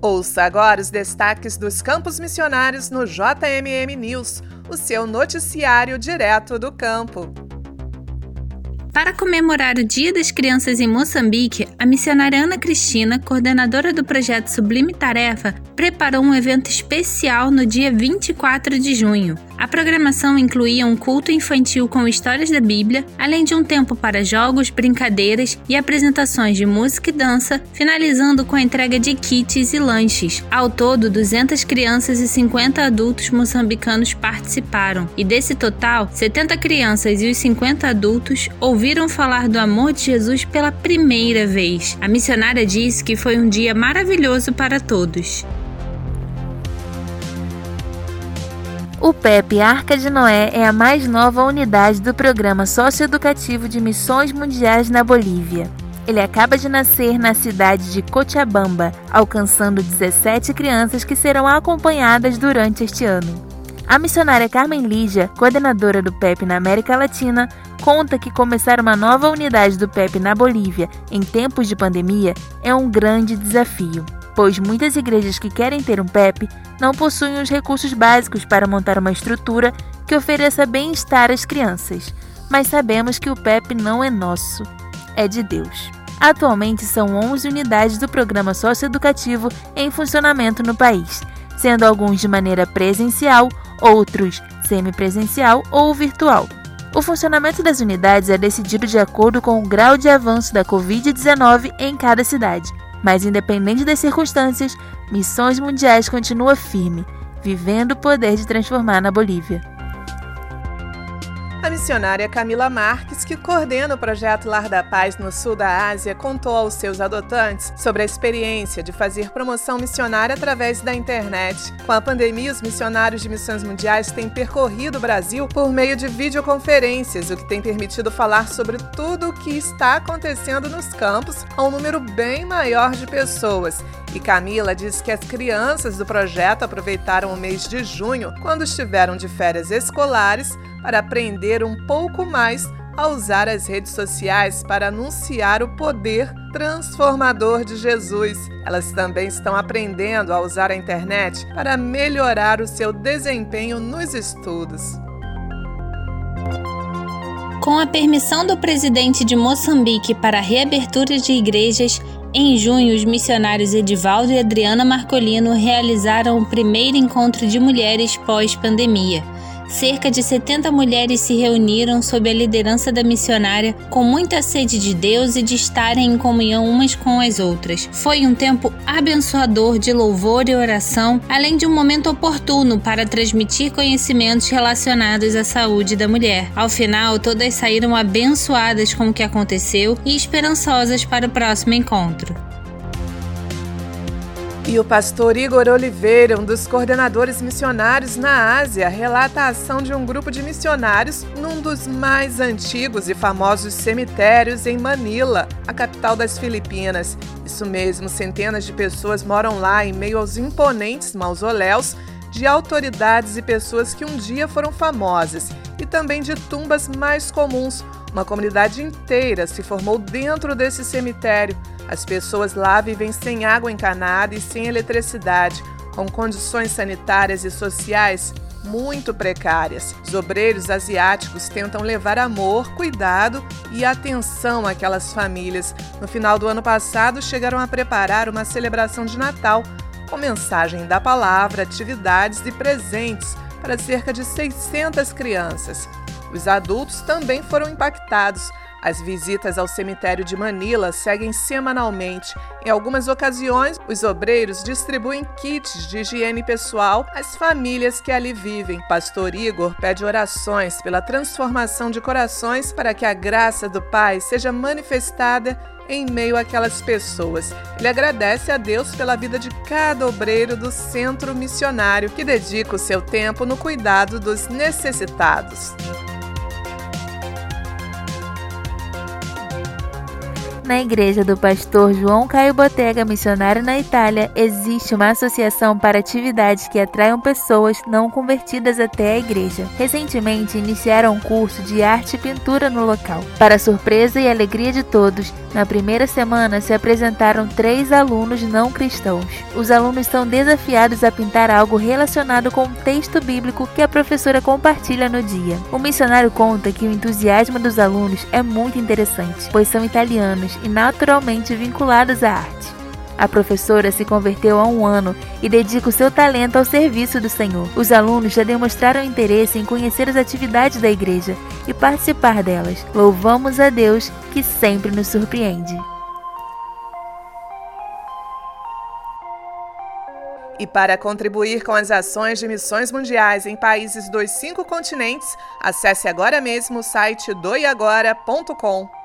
Ouça agora os destaques dos campos missionários no JMM News, o seu noticiário direto do campo. Para comemorar o Dia das Crianças em Moçambique, a missionária Ana Cristina, coordenadora do projeto Sublime Tarefa, preparou um evento especial no dia 24 de junho. A programação incluía um culto infantil com histórias da Bíblia, além de um tempo para jogos, brincadeiras e apresentações de música e dança, finalizando com a entrega de kits e lanches. Ao todo, 200 crianças e 50 adultos moçambicanos participaram, e desse total, 70 crianças e os 50 adultos ouviram falar do amor de Jesus pela primeira vez. A missionária disse que foi um dia maravilhoso para todos. O PEP Arca de Noé é a mais nova unidade do Programa Socioeducativo de Missões Mundiais na Bolívia. Ele acaba de nascer na cidade de Cochabamba, alcançando 17 crianças que serão acompanhadas durante este ano. A missionária Carmen Lígia, coordenadora do PEP na América Latina, conta que começar uma nova unidade do PEP na Bolívia em tempos de pandemia é um grande desafio, pois muitas igrejas que querem ter um PEP não possuem os recursos básicos para montar uma estrutura que ofereça bem-estar às crianças. Mas sabemos que o PEP não é nosso, é de Deus. Atualmente são 11 unidades do programa socioeducativo em funcionamento no país, sendo alguns de maneira presencial, outros semipresencial ou virtual. O funcionamento das unidades é decidido de acordo com o grau de avanço da Covid-19 em cada cidade. Mas, independente das circunstâncias, Missões Mundiais continua firme, vivendo o poder de transformar na Bolívia. Missionária Camila Marques, que coordena o projeto Lar da Paz no sul da Ásia, contou aos seus adotantes sobre a experiência de fazer promoção missionária através da internet. Com a pandemia, os missionários de missões mundiais têm percorrido o Brasil por meio de videoconferências, o que tem permitido falar sobre tudo o que está acontecendo nos campos a um número bem maior de pessoas. E Camila diz que as crianças do projeto aproveitaram o mês de junho, quando estiveram de férias escolares, para aprender um pouco mais a usar as redes sociais para anunciar o poder transformador de Jesus. Elas também estão aprendendo a usar a internet para melhorar o seu desempenho nos estudos. Com a permissão do presidente de Moçambique para a reabertura de igrejas, em junho, os missionários Edivaldo e Adriana Marcolino realizaram o primeiro encontro de mulheres pós-pandemia cerca de 70 mulheres se reuniram sob a liderança da missionária com muita sede de Deus e de estarem em comunhão umas com as outras. Foi um tempo abençoador de louvor e oração, além de um momento oportuno para transmitir conhecimentos relacionados à saúde da mulher. Ao final, todas saíram abençoadas com o que aconteceu e esperançosas para o próximo encontro. E o pastor Igor Oliveira, um dos coordenadores missionários na Ásia, relata a ação de um grupo de missionários num dos mais antigos e famosos cemitérios em Manila, a capital das Filipinas. Isso mesmo, centenas de pessoas moram lá em meio aos imponentes mausoléus de autoridades e pessoas que um dia foram famosas, e também de tumbas mais comuns. Uma comunidade inteira se formou dentro desse cemitério as pessoas lá vivem sem água encanada e sem eletricidade, com condições sanitárias e sociais muito precárias. Os obreiros asiáticos tentam levar amor, cuidado e atenção àquelas famílias. No final do ano passado, chegaram a preparar uma celebração de Natal com mensagem da palavra, atividades e presentes para cerca de 600 crianças. Os adultos também foram impactados as visitas ao cemitério de Manila seguem semanalmente. Em algumas ocasiões, os obreiros distribuem kits de higiene pessoal às famílias que ali vivem. Pastor Igor pede orações pela transformação de corações para que a graça do Pai seja manifestada em meio àquelas pessoas. Ele agradece a Deus pela vida de cada obreiro do centro missionário que dedica o seu tempo no cuidado dos necessitados. Na igreja do pastor João Caio Botega, missionário na Itália, existe uma associação para atividades que atraiam pessoas não convertidas até a igreja. Recentemente iniciaram um curso de arte e pintura no local. Para surpresa e alegria de todos, na primeira semana se apresentaram três alunos não cristãos. Os alunos são desafiados a pintar algo relacionado com o texto bíblico que a professora compartilha no dia. O missionário conta que o entusiasmo dos alunos é muito interessante, pois são italianos e naturalmente vinculados à arte. A professora se converteu há um ano e dedica o seu talento ao serviço do Senhor. Os alunos já demonstraram interesse em conhecer as atividades da igreja e participar delas. Louvamos a Deus que sempre nos surpreende. E para contribuir com as ações de missões mundiais em países dos cinco continentes, acesse agora mesmo o site doiagora.com.